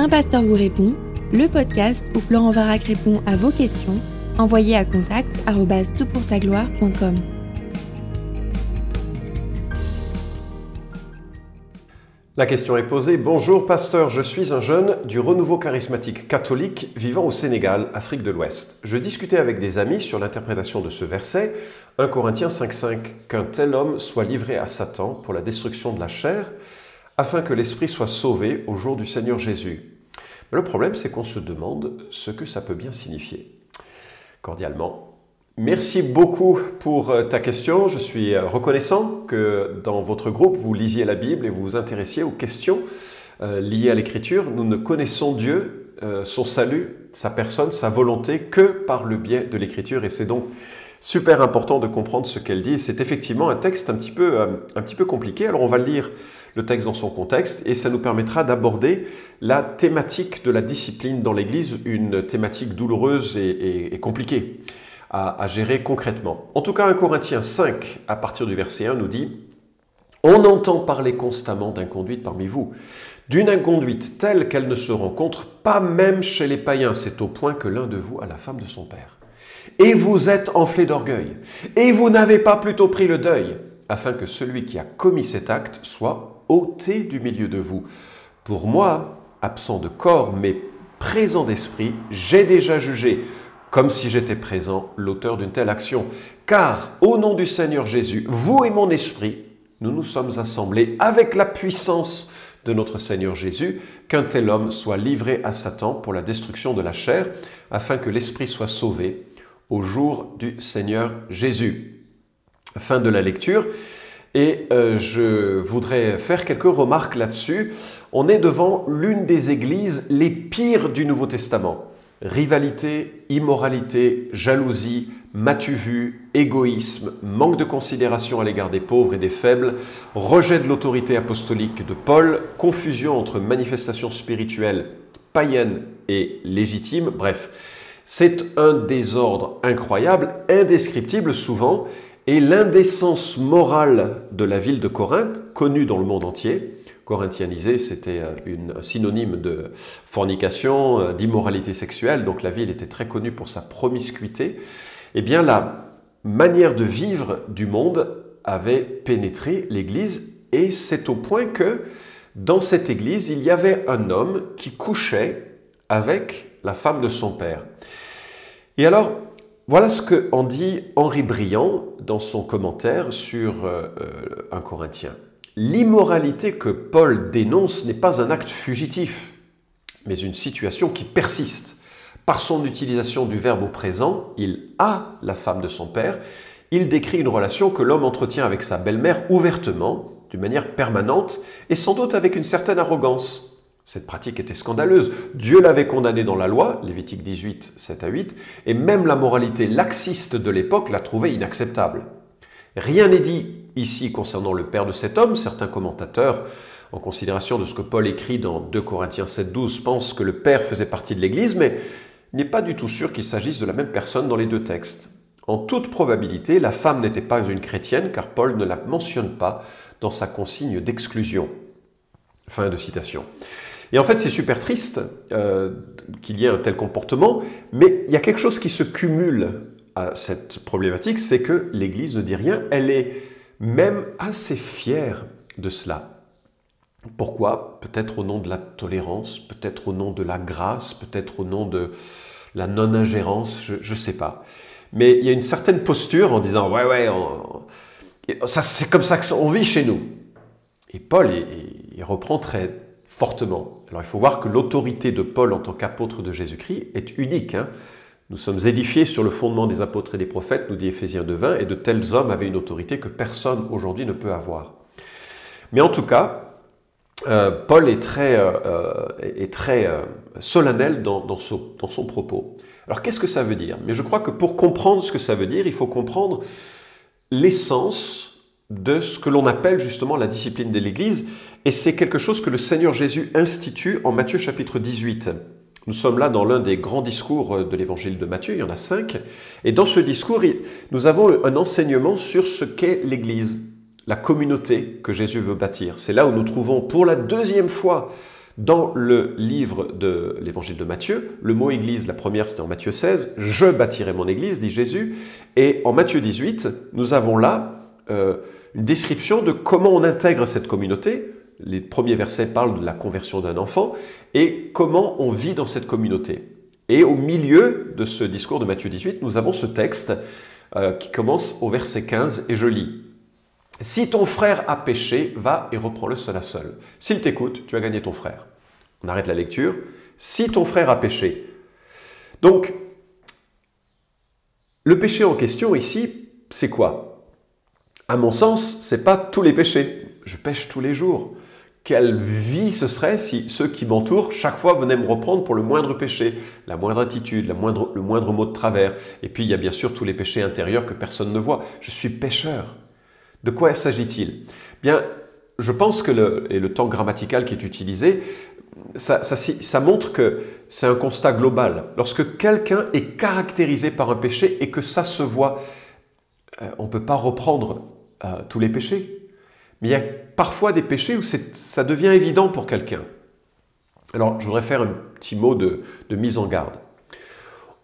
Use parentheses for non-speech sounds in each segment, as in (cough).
Un pasteur vous répond, le podcast où Florent Varac répond à vos questions, envoyez à contact gloire.com La question est posée. Bonjour pasteur, je suis un jeune du renouveau charismatique catholique vivant au Sénégal, Afrique de l'Ouest. Je discutais avec des amis sur l'interprétation de ce verset, 1 Corinthiens 5.5, qu'un tel homme soit livré à Satan pour la destruction de la chair, afin que l'esprit soit sauvé au jour du Seigneur Jésus. le problème, c'est qu'on se demande ce que ça peut bien signifier. Cordialement, Merci beaucoup pour euh, ta question. Je suis euh, reconnaissant que dans votre groupe, vous lisiez la Bible et vous vous intéressiez aux questions euh, liées à l'Écriture. Nous ne connaissons Dieu, son salut, sa personne, sa volonté que par le biais de l'Écriture. Et c'est donc super important de comprendre ce qu'elle dit. C'est effectivement un texte un petit, peu, un petit peu compliqué. Alors on va lire le texte dans son contexte et ça nous permettra d'aborder la thématique de la discipline dans l'Église, une thématique douloureuse et compliquée à, gérer concrètement. En tout cas, 1 Corinthiens 5, à partir du verset 1, nous dit On entend parler constamment d'inconduite parmi vous, d'une inconduite telle qu'elle ne se rencontre pas même chez les païens. C'est au point que l'un de vous a la femme de son père. Et vous êtes enflé d'orgueil, et vous n'avez pas plutôt pris le deuil, afin que celui qui a commis cet acte soit ôté du milieu de vous. Pour moi, absent de corps, mais présent d'esprit, j'ai déjà jugé comme si j'étais présent, l'auteur d'une telle action. Car, au nom du Seigneur Jésus, vous et mon esprit, nous nous sommes assemblés avec la puissance de notre Seigneur Jésus, qu'un tel homme soit livré à Satan pour la destruction de la chair, afin que l'esprit soit sauvé au jour du Seigneur Jésus. Fin de la lecture. Et euh, je voudrais faire quelques remarques là-dessus. On est devant l'une des églises les pires du Nouveau Testament rivalité, immoralité, jalousie, matu-vu, égoïsme, manque de considération à l'égard des pauvres et des faibles, rejet de l'autorité apostolique de Paul, confusion entre manifestations spirituelles païennes et légitimes, bref, c'est un désordre incroyable, indescriptible souvent, et l'indécence morale de la ville de Corinthe, connue dans le monde entier, corinthianisé, c'était euh, un synonyme de fornication, euh, d'immoralité sexuelle, donc la ville était très connue pour sa promiscuité, eh bien la manière de vivre du monde avait pénétré l'Église et c'est au point que dans cette Église, il y avait un homme qui couchait avec la femme de son père. Et alors, voilà ce que en dit Henri Briand dans son commentaire sur euh, un Corinthien. L'immoralité que Paul dénonce n'est pas un acte fugitif, mais une situation qui persiste. Par son utilisation du verbe au présent, il a la femme de son père, il décrit une relation que l'homme entretient avec sa belle-mère ouvertement, d'une manière permanente, et sans doute avec une certaine arrogance. Cette pratique était scandaleuse. Dieu l'avait condamnée dans la loi, Lévitique 18, 7 à 8, et même la moralité laxiste de l'époque la trouvait inacceptable. Rien n'est dit ici concernant le père de cet homme. Certains commentateurs, en considération de ce que Paul écrit dans 2 Corinthiens 7.12, pensent que le père faisait partie de l'Église, mais n'est pas du tout sûr qu'il s'agisse de la même personne dans les deux textes. En toute probabilité, la femme n'était pas une chrétienne, car Paul ne la mentionne pas dans sa consigne d'exclusion. Fin de citation. Et en fait, c'est super triste euh, qu'il y ait un tel comportement, mais il y a quelque chose qui se cumule cette problématique, c'est que l'Église ne dit rien, elle est même assez fière de cela. Pourquoi? Peut-être au nom de la tolérance, peut-être au nom de la grâce, peut-être au nom de la non-ingérence, je ne sais pas. Mais il y a une certaine posture en disant Ouais, ouais, c'est comme ça qu'on vit chez nous. Et Paul, il, reprend très fortement. Alors il faut voir que l'autorité de Paul en tant qu'apôtre de Jésus-Christ est unique. Hein. Nous sommes édifiés sur le fondement des apôtres et des prophètes, nous dit Éphésiens 2.20, et de tels hommes avaient une autorité que personne aujourd'hui ne peut avoir. Mais en tout cas, euh, Paul est très, euh, euh, est très solennel dans, son, dans son propos. Alors qu'est-ce que ça veut dire? Mais je crois que pour comprendre ce que ça veut dire, il faut comprendre l'essence de ce que l'on appelle justement la discipline de l'Église, et c'est quelque chose que le Seigneur Jésus institue en Matthieu chapitre 18. Nous sommes là dans l'un des grands discours de l'évangile de Matthieu, il y en a cinq, et dans ce discours, nous avons un enseignement sur ce qu'est l'Église, la communauté que Jésus veut bâtir. C'est là où nous trouvons pour la deuxième fois Dans le livre de l'évangile de Matthieu, le mot église, la première c'était en Matthieu 16, je bâtirai mon église, dit Jésus, et en Matthieu 18, nous avons là euh, une description de comment on intègre cette communauté. Les premiers versets parlent de la conversion d'un enfant et comment on vit dans cette communauté. Et au milieu de ce discours de Matthieu 18, nous avons ce texte euh, qui commence au verset 15 et je lis. Si ton frère a péché, va et reprends-le seul à seul. S'il t'écoute, tu as gagné ton frère. On arrête la lecture. Si ton frère a péché. Donc, le péché en question ici, c'est quoi? À mon sens, c'est pas tous les péchés. Je pêche tous les jours. Quelle vie ce serait si ceux qui m'entourent chaque fois venaient me reprendre pour le moindre péché, la moindre attitude, le moindre mot de travers. Et puis il y a bien sûr tous les péchés intérieurs que personne ne voit. Je suis pécheur. De quoi s'agit-il? Bien, je pense que le, et le temps grammatical qui est utilisé, ça, ça montre que c'est un constat global. Lorsque quelqu'un est caractérisé par un péché et que ça se voit, euh, on ne peut pas reprendre tous les péchés. Mais il y a parfois des péchés où ça devient évident pour quelqu'un. Alors, je voudrais faire un petit mot de, mise en garde.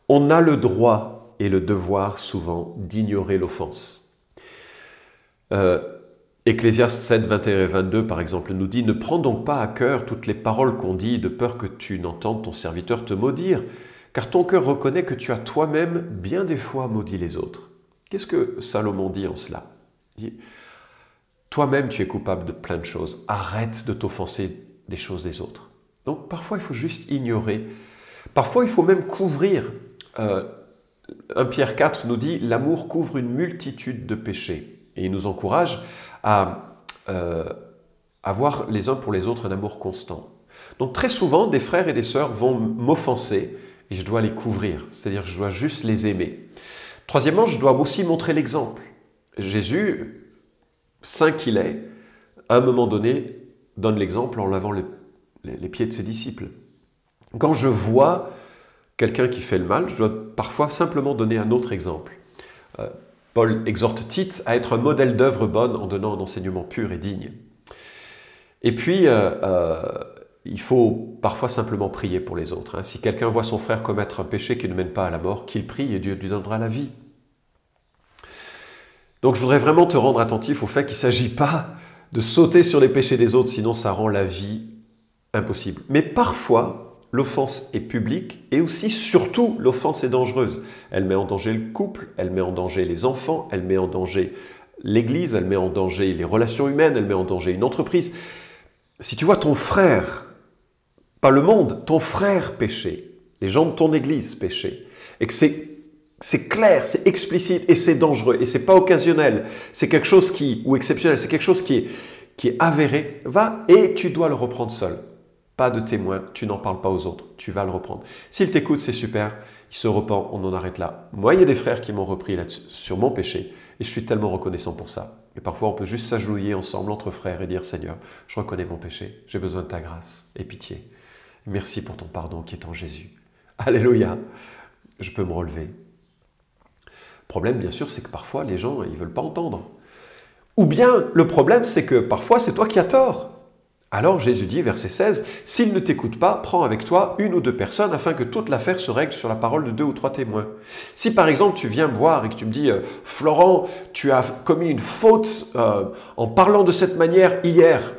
On a le droit et le devoir souvent d'ignorer l'offense. Euh, Ecclésiaste 7, 21 et 22, par exemple, nous dit Ne prends donc pas à cœur toutes les paroles qu'on dit, de peur que tu n'entendes ton serviteur te maudire, car ton cœur reconnaît que tu as toi-même bien des fois maudit les autres. Qu'est-ce que Salomon dit en cela? Toi-même, tu es coupable de plein de choses. Arrête de t'offenser des choses des autres. Donc parfois, il faut juste ignorer. Parfois, il faut même couvrir. Euh, 1 Pierre 4 nous dit L'amour couvre une multitude de péchés. Et il nous encourage à euh, avoir les uns pour les autres un amour constant. Donc très souvent, des frères et des sœurs vont m'offenser et je dois les couvrir, c'est-à-dire je dois juste les aimer. Troisièmement, je dois aussi montrer l'exemple. Jésus, saint qu'il est, à un moment donné, donne l'exemple en lavant les, pieds de ses disciples. Quand je vois quelqu'un qui fait le mal, je dois parfois simplement donner un autre exemple. Euh, Paul exhorte Tite à être un modèle d'œuvre bonne en donnant un enseignement pur et digne. Et puis, euh, euh, il faut parfois simplement prier pour les autres. Hein. Si quelqu'un voit son frère commettre un péché qui ne mène pas à la mort, qu'il prie et Dieu lui donnera la vie. Donc je voudrais vraiment te rendre attentif au fait qu'il ne s'agit pas de sauter sur les péchés des autres, sinon ça rend la vie impossible. Mais parfois, l'offense est publique et aussi, surtout, l'offense est dangereuse. Elle met en danger le couple, elle met en danger les enfants, elle met en danger l'Église, elle met en danger les relations humaines, elle met en danger une entreprise. Si tu vois ton frère, pas le monde, ton frère pécher, les gens de ton Église pécher, et que c'est c'est clair, c'est explicite et c'est dangereux et c'est pas occasionnel. C'est quelque chose qui ou exceptionnel, c'est quelque chose qui est qui est avéré. Va et tu dois le reprendre seul. Pas de témoin, tu n'en parles pas aux autres, tu vas le reprendre. S'il t'écoute, c'est super, il se repent, on en arrête là. Moi, il y a des frères qui m'ont repris là sur mon péché, et je suis tellement reconnaissant pour ça. Et parfois, on peut juste s'agenouiller ensemble entre frères et dire Seigneur, je reconnais mon péché, j'ai besoin de ta grâce et pitié. Merci pour ton pardon qui est en Jésus. Alléluia, je peux me relever. Problème, bien sûr, c'est que parfois, les gens, ils veulent pas entendre. Ou bien, le problème, c'est que parfois, c'est toi qui as tort. Alors Jésus dit, verset 16, S'il ne t'écoute pas, prends avec toi une ou deux personnes afin que toute l'affaire se règle sur la parole de deux ou trois témoins. Si par exemple tu viens me voir et que tu me dis, euh, Florent, tu as commis une faute euh, en parlant de cette manière hier,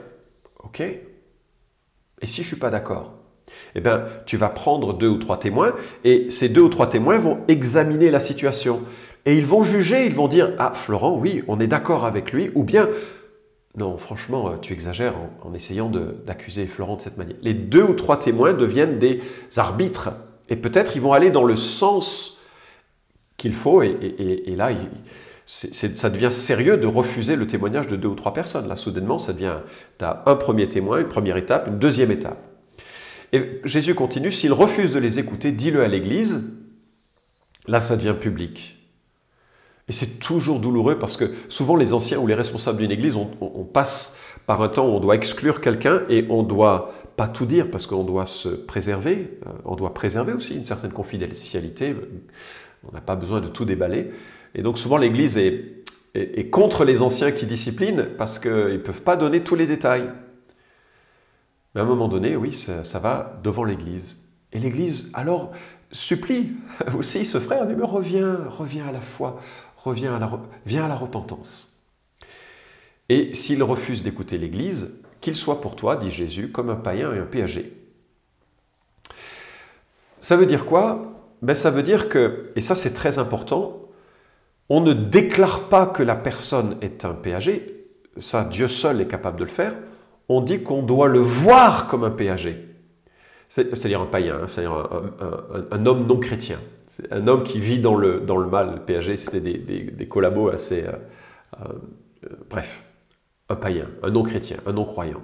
ok Et si je suis pas d'accord eh bien, tu vas prendre deux ou trois témoins et ces deux ou trois témoins vont examiner la situation. Et ils vont juger, ils vont dire Ah, Florent, oui, on est d'accord avec lui, ou bien non, franchement, euh, tu exagères en, essayant d'accuser Florent de cette manière. Les deux ou trois témoins deviennent des arbitres. Et peut-être ils vont aller dans le sens qu'il faut. Et, là, ça devient sérieux de refuser le témoignage de deux ou trois personnes. Là, soudainement, ça devient, tu as un premier témoin, une première étape, une deuxième étape. Et Jésus continue, s'il refuse de les écouter, dis-le à l'Église. Là, ça devient public. Et c'est toujours douloureux parce que souvent les anciens ou les responsables d'une église, on, passe par un temps où on doit exclure quelqu'un et on doit pas tout dire parce qu'on doit se préserver, euh, on doit préserver aussi une certaine confidentialité, on n'a pas besoin de tout déballer. Et donc souvent l'église est, contre les anciens qui disciplinent parce qu'ils ne peuvent pas donner tous les détails. Mais à un moment donné, oui, ça, va devant l'Église. Et l'Église, alors, supplie aussi ce frère, mais reviens, reviens à la foi, reviens à la, à la repentance. Et s'il refuse d'écouter l'Église, qu'il soit pour toi, dit Jésus, comme un païen et un péager. Ça veut dire quoi? Ben, Ça veut dire que, et ça c'est très important, on ne déclare pas que la personne est un péager, ça Dieu seul est capable de le faire, on dit qu'on doit le voir comme un péager. C'est-à-dire un païen, hein, c'est-à-dire un, homme non chrétien. Un homme qui vit dans le, dans le mal. Le péager, c'était des, des, collabos assez... Euh, euh, bref, un païen, un non-chrétien, un non-croyant.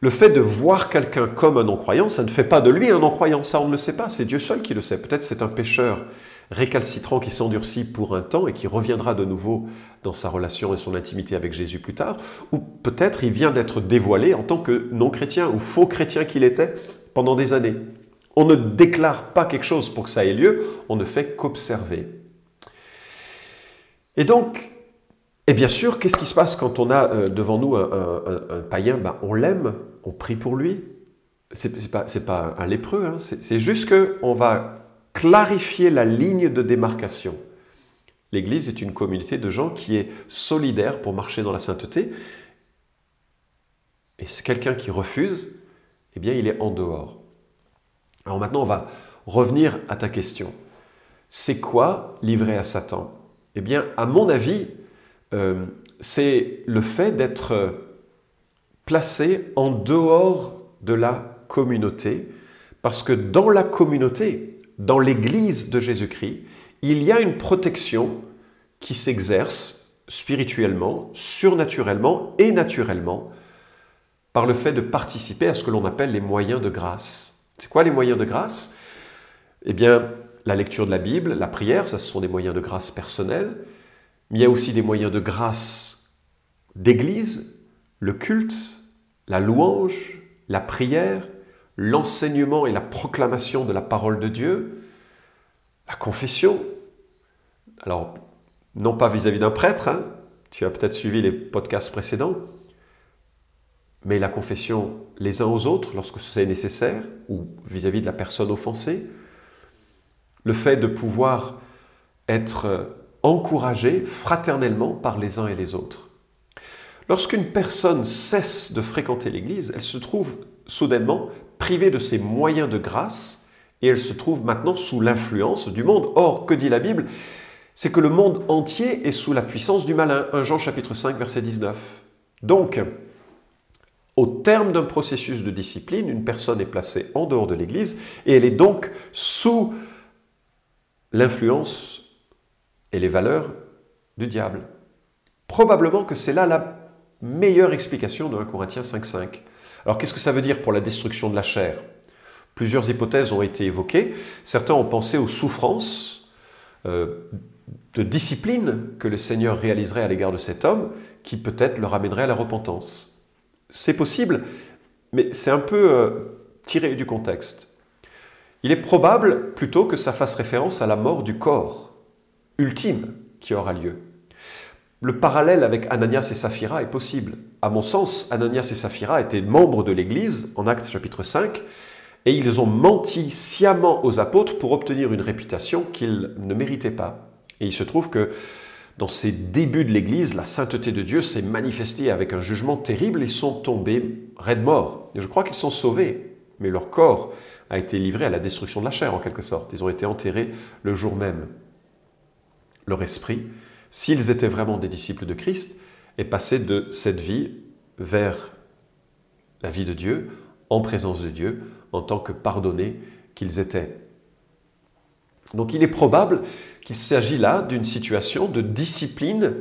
Le fait de voir quelqu'un comme un non-croyant, ça ne fait pas de lui un non-croyant, ça on ne le sait pas, c'est Dieu seul qui le sait. Peut-être c'est un pécheur récalcitrant qui s'endurcit pour un temps et qui reviendra de nouveau dans sa relation et son intimité avec Jésus plus tard, ou peut-être il vient d'être dévoilé en tant que non-chrétien ou faux chrétien qu'il était pendant des années. On ne déclare pas quelque chose pour que ça ait lieu, on ne fait qu'observer. Et donc, et bien sûr, qu'est-ce qui se passe quand on a euh, devant nous un, païen? Ben, On l'aime, on prie pour lui. Ce n'est pas, pas, un lépreux, hein. c'est juste qu'on va clarifier la ligne de démarcation. L'Église est une communauté de gens qui est solidaire pour marcher dans la sainteté. Et c'est quelqu'un qui refuse, eh bien il est en dehors. Alors maintenant, on va revenir à ta question. C'est quoi livrer à Satan? Eh bien, à mon avis, euh, c'est le fait d'être placé en dehors de la communauté, parce que dans la communauté, dans l'Église de Jésus-Christ, il y a une protection qui s'exerce spirituellement, surnaturellement et naturellement par le fait de participer à ce que l'on appelle les moyens de grâce. C'est quoi les moyens de grâce? Eh bien, la lecture de la Bible, la prière, ça ce sont des moyens de grâce personnels, mais il y a aussi des moyens de grâce d'église, le culte, la louange, la prière, l'enseignement et la proclamation de la parole de Dieu, la confession. Alors, non pas vis-à-vis d'un prêtre, hein, tu as peut-être suivi les podcasts précédents, mais la confession les uns aux autres lorsque c'est nécessaire, ou vis-à-vis -vis de la personne offensée, le fait de pouvoir être encouragés fraternellement par les uns et les autres. Lorsqu'une personne cesse de fréquenter l'Église, elle se trouve soudainement privée de ses moyens de grâce et elle se trouve maintenant sous l'influence du monde. Or, que dit la Bible? C'est que le monde entier est sous la puissance du malin. 1 Jean chapitre 5 verset 19. Donc, au terme d'un processus de discipline, une personne est placée en dehors de l'Église et elle est donc sous l'influence et les valeurs du diable. Probablement que c'est là la meilleure explication de 1 Corinthiens 5.5. Alors qu'est-ce que ça veut dire pour la destruction de la chair? Plusieurs hypothèses ont été évoquées. Certains ont pensé aux souffrances euh, de discipline que le Seigneur réaliserait à l'égard de cet homme, qui peut-être le ramènerait à la repentance. C'est possible, mais c'est un peu euh, tiré du contexte. Il est probable plutôt que ça fasse référence à la mort du corps ultime qui aura lieu. Le parallèle avec Ananias et Saphira est possible. À mon sens, Ananias et Saphira étaient membres de l'Église en Actes chapitre 5 et ils ont menti sciemment aux apôtres pour obtenir une réputation qu'ils ne méritaient pas. Et il se trouve que dans ces débuts de l'Église, la sainteté de Dieu s'est manifestée avec un jugement terrible. Ils sont tombés raides morts. Et je crois qu'ils sont sauvés, mais leur corps a été livré à la destruction de la chair en quelque sorte. Ils ont été enterrés le jour même leur esprit, s'ils étaient vraiment des disciples de Christ, est passé de cette vie vers la vie de Dieu, en présence de Dieu, en tant que pardonnés qu'ils étaient. Donc il est probable qu'il s'agit là d'une situation de discipline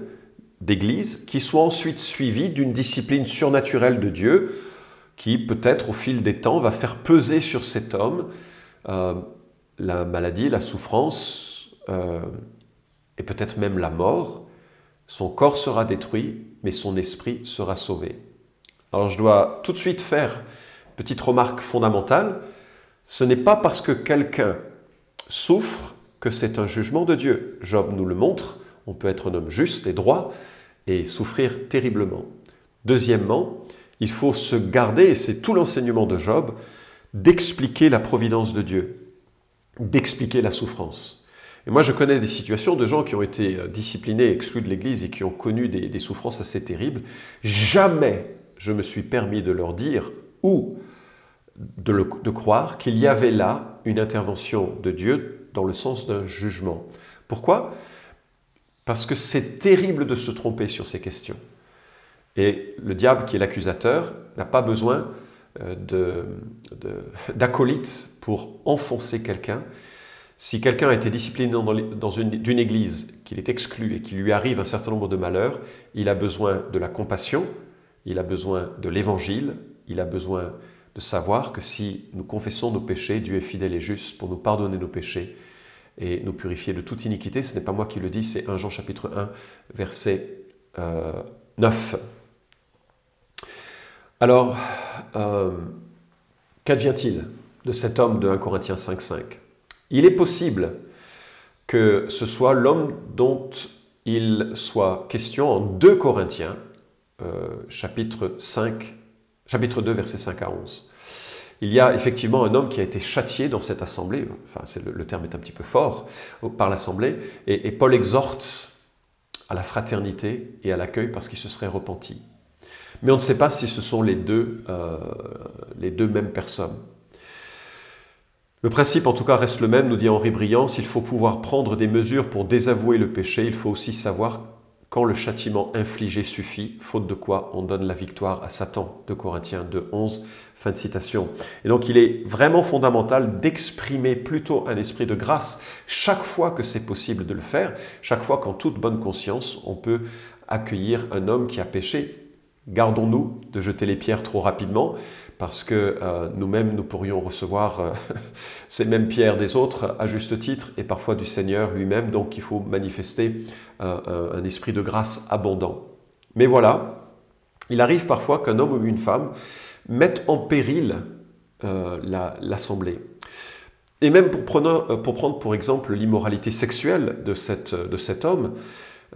d'Église qui soit ensuite suivie d'une discipline surnaturelle de Dieu qui peut-être au fil des temps va faire peser sur cet homme euh, la maladie, la souffrance, euh, et peut-être même la mort, son corps sera détruit, mais son esprit sera sauvé. Alors je dois tout de suite faire une petite remarque fondamentale. Ce n'est pas parce que quelqu'un souffre que c'est un jugement de Dieu. Job nous le montre, on peut être un homme juste et droit et souffrir terriblement. Deuxièmement, il faut se garder, et c'est tout l'enseignement de Job, d'expliquer la providence de Dieu, d'expliquer la souffrance. Et moi, je connais des situations de gens qui ont été euh, disciplinés, exclus de l'Église et qui ont connu des, souffrances assez terribles. Jamais je me suis permis de leur dire ou de, croire qu'il y avait là une intervention de Dieu dans le sens d'un jugement. Pourquoi? Parce que c'est terrible de se tromper sur ces questions. Et le diable, qui est l'accusateur, n'a pas besoin euh, (laughs) d'acolytes pour enfoncer quelqu'un. Si quelqu'un a été discipliné dans une, église, qu'il est exclu et qu'il lui arrive un certain nombre de malheurs, il a besoin de la compassion, il a besoin de l'évangile, il a besoin savoir que si nous confessons nos péchés, Dieu est fidèle et juste pour nous pardonner nos péchés et nous purifier de toute iniquité. Ce n'est pas moi qui le dis, c'est 1 Jean chapitre 1, verset 9. Euh, Alors, euh, qu'advient-il de cet homme de 1 Corinthiens 5.5 Il est possible que ce soit l'homme dont il soit question en 2 Corinthiens, euh, chapitre 5, chapitre 2, verset 5 à 11. Il y a effectivement un homme qui a été châtié dans cette assemblée, enfin le, terme est un petit peu fort, par l'assemblée, et, Paul exhorte à la fraternité et à l'accueil parce qu'il se serait repenti. Mais on ne sait pas si ce sont les deux, euh, les deux mêmes personnes. Le principe, en tout cas, reste le même, nous dit Henri Briand, s'il faut pouvoir prendre des mesures pour désavouer le péché, il faut aussi savoir quand le châtiment infligé suffit, faute de quoi on donne la victoire à Satan, de Corinthiens 2, 11, fin de citation. Et donc il est vraiment fondamental d'exprimer plutôt un esprit de grâce chaque fois que c'est possible de le faire, chaque fois qu'en toute bonne conscience on peut accueillir un homme qui a péché. Gardons-nous de jeter les pierres trop rapidement, parce que euh, nous-mêmes, nous pourrions recevoir euh, (laughs) ces mêmes pierres des autres à juste titre et parfois du Seigneur lui-même. Donc il faut manifester euh, un esprit de grâce abondant. Mais voilà, il arrive parfois qu'un homme ou une femme mette en péril l'assemblée. et même pour prendre, pour exemple l'immoralité sexuelle de cet homme,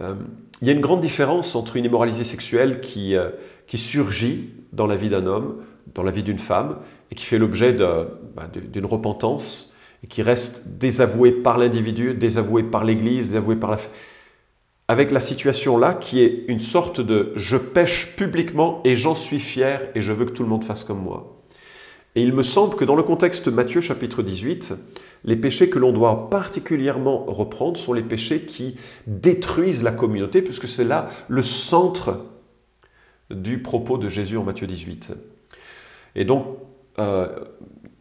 il y a une grande différence entre une immoralité sexuelle qui, qui surgit dans la vie d'un homme dans la vie d'une femme et qui fait l'objet bah, d'une repentance et qui reste désavoué par l'individu, désavoué par l'Église, désavoué par la... Avec la situation là qui est une sorte de je pêche publiquement et j'en suis fier et je veux que tout le monde fasse comme moi. Et il me semble que dans le contexte Matthieu chapitre 18, les péchés que l'on doit particulièrement reprendre sont les péchés qui détruisent la communauté, puisque c'est là le centre du propos de Jésus en Matthieu 18. Et donc, euh,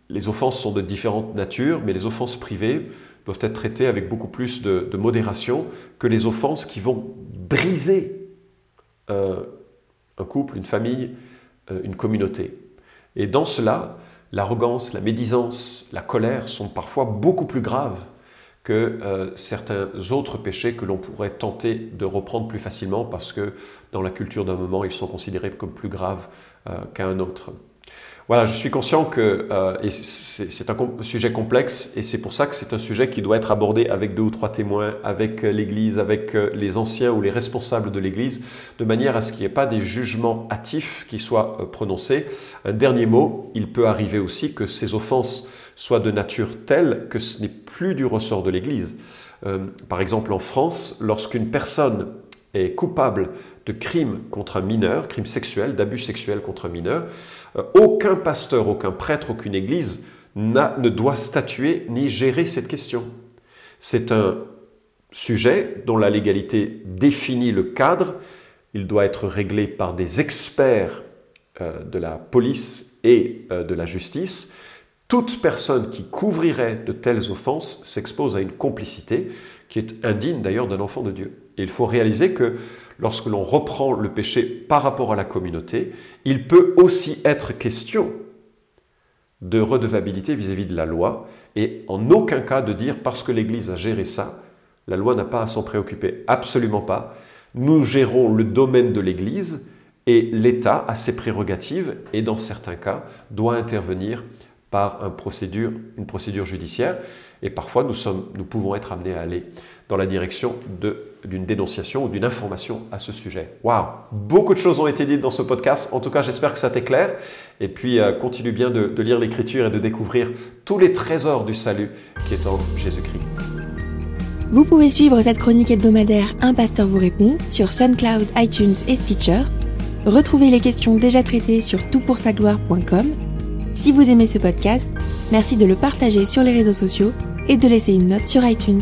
les offenses sont de différentes natures, mais les offenses privées doivent être traitées avec beaucoup plus de, modération que les offenses qui vont briser euh, un couple, une famille, euh, une communauté. Et dans cela, l'arrogance, la médisance, la colère sont parfois beaucoup plus graves que certains autres péchés que l'on pourrait tenter de reprendre plus facilement parce que dans la culture d'un moment, ils sont considérés comme plus graves qu'un autre. Voilà, je suis conscient que euh, c'est un sujet complexe et c'est pour ça que c'est un sujet qui doit être abordé avec deux ou trois témoins, avec euh, l'Église, avec euh, les anciens ou les responsables de l'Église, de manière à ce qu'il n'y ait pas des jugements hâtifs qui soient prononcés. Un dernier mot, il peut arriver aussi que ces offenses soient de nature telle que ce n'est plus du ressort de l'Église. par exemple, en France, lorsqu'une personne est coupable de crimes contre un mineur, crimes sexuels, d'abus sexuels contre un mineur, euh, aucun pasteur, aucun prêtre, aucune église ne doit statuer ni gérer cette question. C'est un sujet dont la légalité définit le cadre. Il doit être réglé par des experts euh, de la police et euh, de la justice. Toute personne qui couvrirait de telles offenses s'expose à une complicité qui est indigne d'ailleurs d'un enfant de Dieu. Il faut réaliser que lorsque l'on reprend le péché par rapport à la communauté, il peut aussi être question de redevabilité vis-à-vis de la loi, et en aucun cas de dire parce que l'Église a géré ça, la loi n'a pas à s'en préoccuper. Absolument pas. Nous gérons le domaine de l'Église et l'État a ses prérogatives et dans certains cas doit intervenir par une procédure, une procédure judiciaire et parfois nous pouvons être amenés à aller dans la direction d'une dénonciation ou d'une information à ce sujet. Waouh Beaucoup de choses ont été dites dans ce podcast. En tout cas, j'espère que ça t'est clair. Et puis, euh, continue bien de, de lire l'Écriture et de découvrir tous les trésors du salut qui est en Jésus-Christ. Vous pouvez suivre cette chronique hebdomadaire Un pasteur vous répond sur SoundCloud, iTunes et Stitcher. Retrouvez les questions déjà traitées sur toutpoursagloire.com. Si vous aimez ce podcast, merci de le partager sur les réseaux sociaux et de laisser une note sur iTunes.